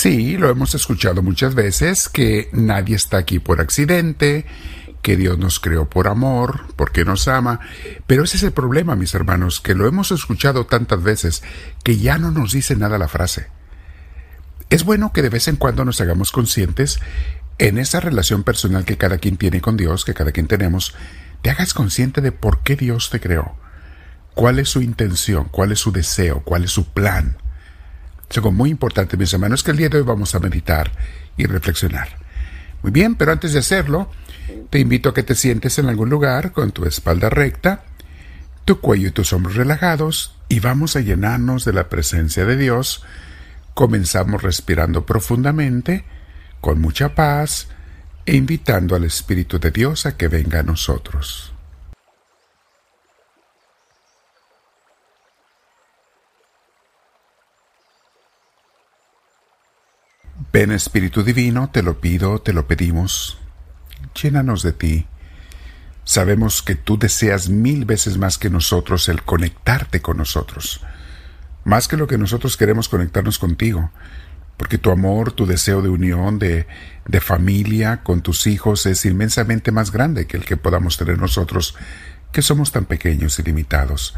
Sí, lo hemos escuchado muchas veces, que nadie está aquí por accidente, que Dios nos creó por amor, porque nos ama, pero ese es el problema, mis hermanos, que lo hemos escuchado tantas veces que ya no nos dice nada la frase. Es bueno que de vez en cuando nos hagamos conscientes en esa relación personal que cada quien tiene con Dios, que cada quien tenemos, te hagas consciente de por qué Dios te creó, cuál es su intención, cuál es su deseo, cuál es su plan. Algo muy importante, mis hermanos, que el día de hoy vamos a meditar y reflexionar. Muy bien, pero antes de hacerlo, te invito a que te sientes en algún lugar con tu espalda recta, tu cuello y tus hombros relajados y vamos a llenarnos de la presencia de Dios. Comenzamos respirando profundamente, con mucha paz, e invitando al Espíritu de Dios a que venga a nosotros. Ven Espíritu Divino, te lo pido, te lo pedimos, llénanos de ti. Sabemos que tú deseas mil veces más que nosotros el conectarte con nosotros, más que lo que nosotros queremos conectarnos contigo, porque tu amor, tu deseo de unión, de, de familia con tus hijos es inmensamente más grande que el que podamos tener nosotros, que somos tan pequeños y limitados.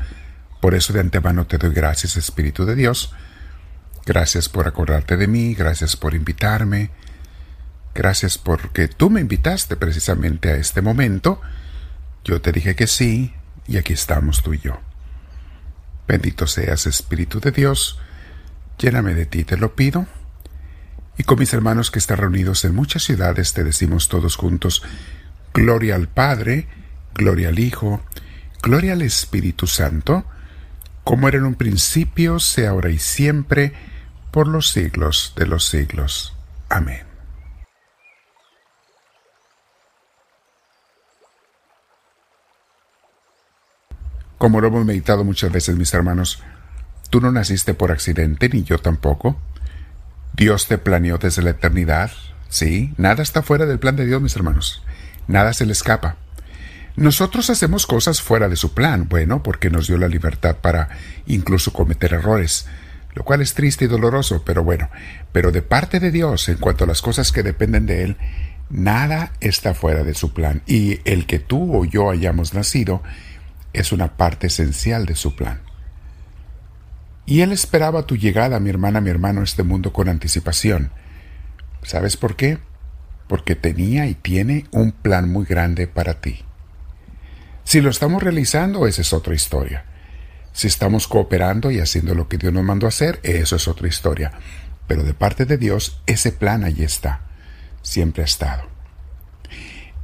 Por eso de antemano te doy gracias, Espíritu de Dios, Gracias por acordarte de mí, gracias por invitarme, gracias porque tú me invitaste precisamente a este momento. Yo te dije que sí y aquí estamos tú y yo. Bendito seas Espíritu de Dios, lléname de ti, te lo pido. Y con mis hermanos que están reunidos en muchas ciudades te decimos todos juntos, Gloria al Padre, Gloria al Hijo, Gloria al Espíritu Santo, como era en un principio, sea ahora y siempre, por los siglos de los siglos. Amén. Como lo hemos meditado muchas veces, mis hermanos, tú no naciste por accidente, ni yo tampoco. Dios te planeó desde la eternidad. Sí, nada está fuera del plan de Dios, mis hermanos. Nada se le escapa. Nosotros hacemos cosas fuera de su plan, bueno, porque nos dio la libertad para incluso cometer errores lo cual es triste y doloroso, pero bueno, pero de parte de Dios, en cuanto a las cosas que dependen de Él, nada está fuera de su plan, y el que tú o yo hayamos nacido es una parte esencial de su plan. Y Él esperaba tu llegada, mi hermana, mi hermano, a este mundo con anticipación. ¿Sabes por qué? Porque tenía y tiene un plan muy grande para ti. Si lo estamos realizando, esa es otra historia. Si estamos cooperando y haciendo lo que Dios nos mandó a hacer, eso es otra historia. Pero de parte de Dios, ese plan allí está. Siempre ha estado.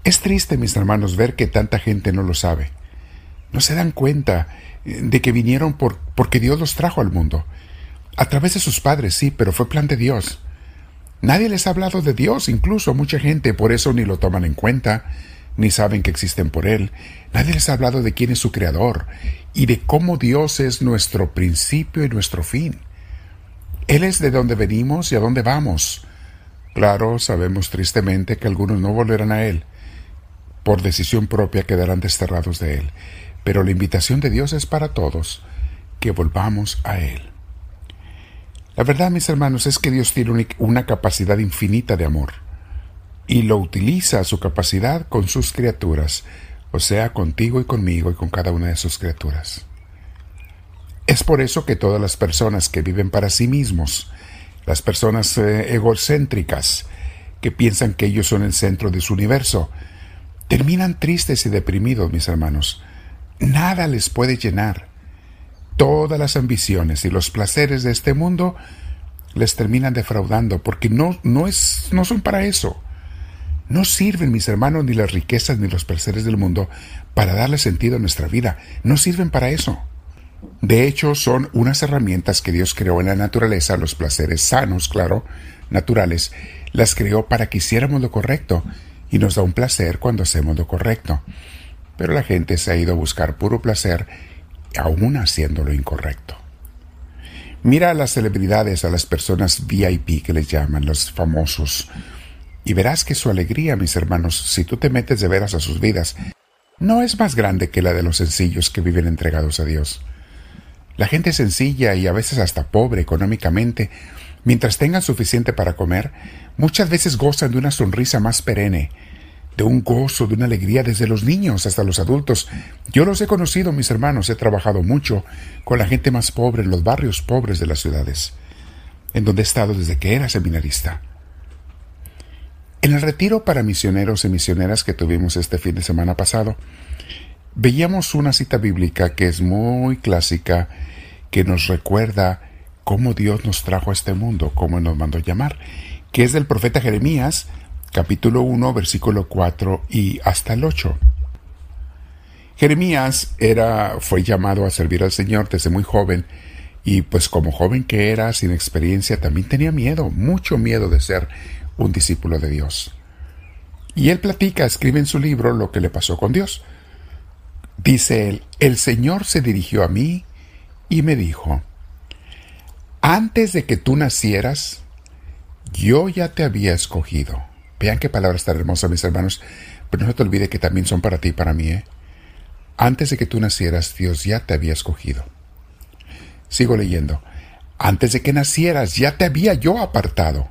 Es triste, mis hermanos, ver que tanta gente no lo sabe. No se dan cuenta eh, de que vinieron por, porque Dios los trajo al mundo. A través de sus padres, sí, pero fue plan de Dios. Nadie les ha hablado de Dios, incluso mucha gente, por eso ni lo toman en cuenta, ni saben que existen por Él. Nadie les ha hablado de quién es su Creador y de cómo Dios es nuestro principio y nuestro fin. Él es de donde venimos y a dónde vamos. Claro, sabemos tristemente que algunos no volverán a Él. Por decisión propia quedarán desterrados de Él. Pero la invitación de Dios es para todos, que volvamos a Él. La verdad, mis hermanos, es que Dios tiene una capacidad infinita de amor y lo utiliza a su capacidad con sus criaturas, o sea, contigo y conmigo y con cada una de sus criaturas. Es por eso que todas las personas que viven para sí mismos, las personas eh, egocéntricas, que piensan que ellos son el centro de su universo, terminan tristes y deprimidos, mis hermanos. Nada les puede llenar. Todas las ambiciones y los placeres de este mundo les terminan defraudando porque no, no, es, no son para eso. No sirven, mis hermanos, ni las riquezas ni los placeres del mundo para darle sentido a nuestra vida. No sirven para eso. De hecho, son unas herramientas que Dios creó en la naturaleza, los placeres sanos, claro, naturales, las creó para que hiciéramos lo correcto, y nos da un placer cuando hacemos lo correcto. Pero la gente se ha ido a buscar puro placer, aún haciendo lo incorrecto. Mira a las celebridades, a las personas VIP que les llaman, los famosos, y verás que su alegría, mis hermanos, si tú te metes de veras a sus vidas, no es más grande que la de los sencillos que viven entregados a Dios. La gente sencilla y a veces hasta pobre económicamente Mientras tengan suficiente para comer, muchas veces gozan de una sonrisa más perenne, de un gozo, de una alegría desde los niños hasta los adultos. Yo los he conocido, mis hermanos, he trabajado mucho con la gente más pobre en los barrios pobres de las ciudades, en donde he estado desde que era seminarista. En el retiro para misioneros y misioneras que tuvimos este fin de semana pasado, veíamos una cita bíblica que es muy clásica, que nos recuerda cómo Dios nos trajo a este mundo, cómo nos mandó llamar, que es del profeta Jeremías, capítulo 1, versículo 4 y hasta el 8. Jeremías era, fue llamado a servir al Señor desde muy joven, y pues como joven que era, sin experiencia, también tenía miedo, mucho miedo de ser un discípulo de Dios. Y él platica, escribe en su libro lo que le pasó con Dios. Dice él, el Señor se dirigió a mí y me dijo, antes de que tú nacieras, yo ya te había escogido. Vean qué palabras tan hermosas, mis hermanos, pero no te olvide que también son para ti y para mí. ¿eh? Antes de que tú nacieras, Dios ya te había escogido. Sigo leyendo. Antes de que nacieras, ya te había yo apartado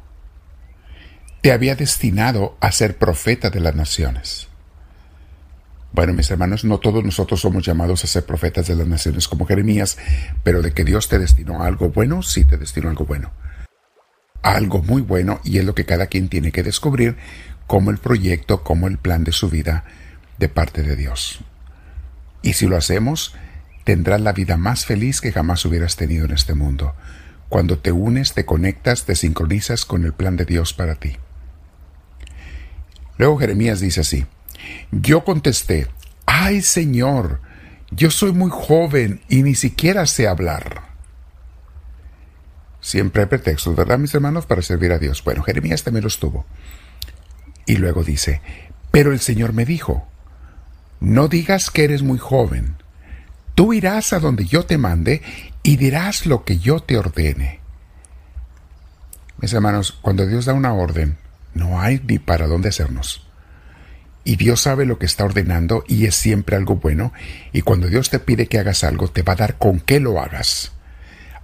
te había destinado a ser profeta de las naciones. Bueno, mis hermanos, no todos nosotros somos llamados a ser profetas de las naciones como Jeremías, pero de que Dios te destinó algo bueno, sí te destinó algo bueno. algo muy bueno y es lo que cada quien tiene que descubrir como el proyecto, como el plan de su vida de parte de Dios. Y si lo hacemos, tendrás la vida más feliz que jamás hubieras tenido en este mundo. Cuando te unes, te conectas, te sincronizas con el plan de Dios para ti. Luego Jeremías dice así, yo contesté, ay Señor, yo soy muy joven y ni siquiera sé hablar. Siempre hay pretextos, ¿verdad, mis hermanos, para servir a Dios? Bueno, Jeremías también los tuvo. Y luego dice, pero el Señor me dijo, no digas que eres muy joven, tú irás a donde yo te mande y dirás lo que yo te ordene. Mis hermanos, cuando Dios da una orden, no hay ni para dónde hacernos. Y Dios sabe lo que está ordenando y es siempre algo bueno. Y cuando Dios te pide que hagas algo, te va a dar con qué lo hagas.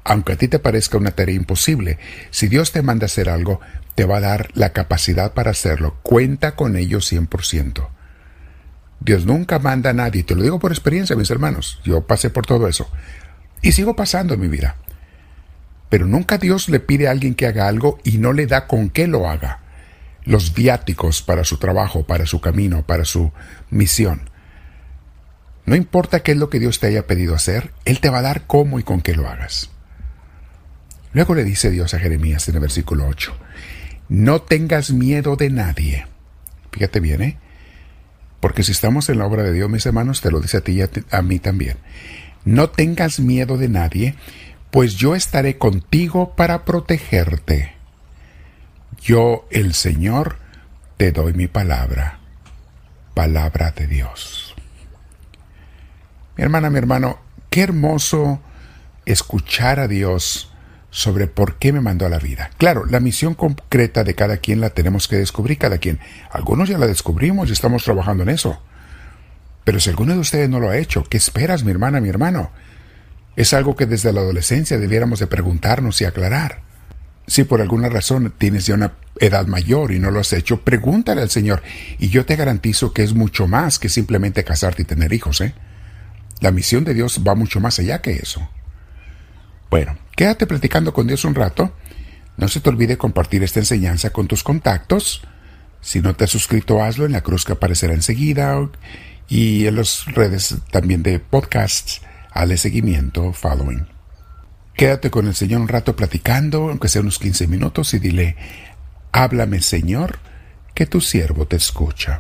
Aunque a ti te parezca una tarea imposible, si Dios te manda hacer algo, te va a dar la capacidad para hacerlo. Cuenta con ello 100%. Dios nunca manda a nadie, te lo digo por experiencia, mis hermanos. Yo pasé por todo eso. Y sigo pasando en mi vida. Pero nunca Dios le pide a alguien que haga algo y no le da con qué lo haga los viáticos para su trabajo, para su camino, para su misión. No importa qué es lo que Dios te haya pedido hacer, Él te va a dar cómo y con qué lo hagas. Luego le dice Dios a Jeremías en el versículo 8, no tengas miedo de nadie. Fíjate bien, ¿eh? Porque si estamos en la obra de Dios, mis hermanos, te lo dice a ti y a, a mí también. No tengas miedo de nadie, pues yo estaré contigo para protegerte. Yo, el Señor, te doy mi palabra, palabra de Dios. Mi hermana, mi hermano, qué hermoso escuchar a Dios sobre por qué me mandó a la vida. Claro, la misión concreta de cada quien la tenemos que descubrir cada quien. Algunos ya la descubrimos y estamos trabajando en eso. Pero si alguno de ustedes no lo ha hecho, ¿qué esperas, mi hermana, mi hermano? Es algo que desde la adolescencia debiéramos de preguntarnos y aclarar. Si por alguna razón tienes ya una edad mayor y no lo has hecho, pregúntale al Señor. Y yo te garantizo que es mucho más que simplemente casarte y tener hijos, ¿eh? La misión de Dios va mucho más allá que eso. Bueno, quédate platicando con Dios un rato. No se te olvide compartir esta enseñanza con tus contactos. Si no te has suscrito, hazlo en la cruz que aparecerá enseguida y en las redes también de podcasts. Hale seguimiento, following. Quédate con el Señor un rato platicando, aunque sea unos 15 minutos, y dile, háblame Señor, que tu siervo te escucha.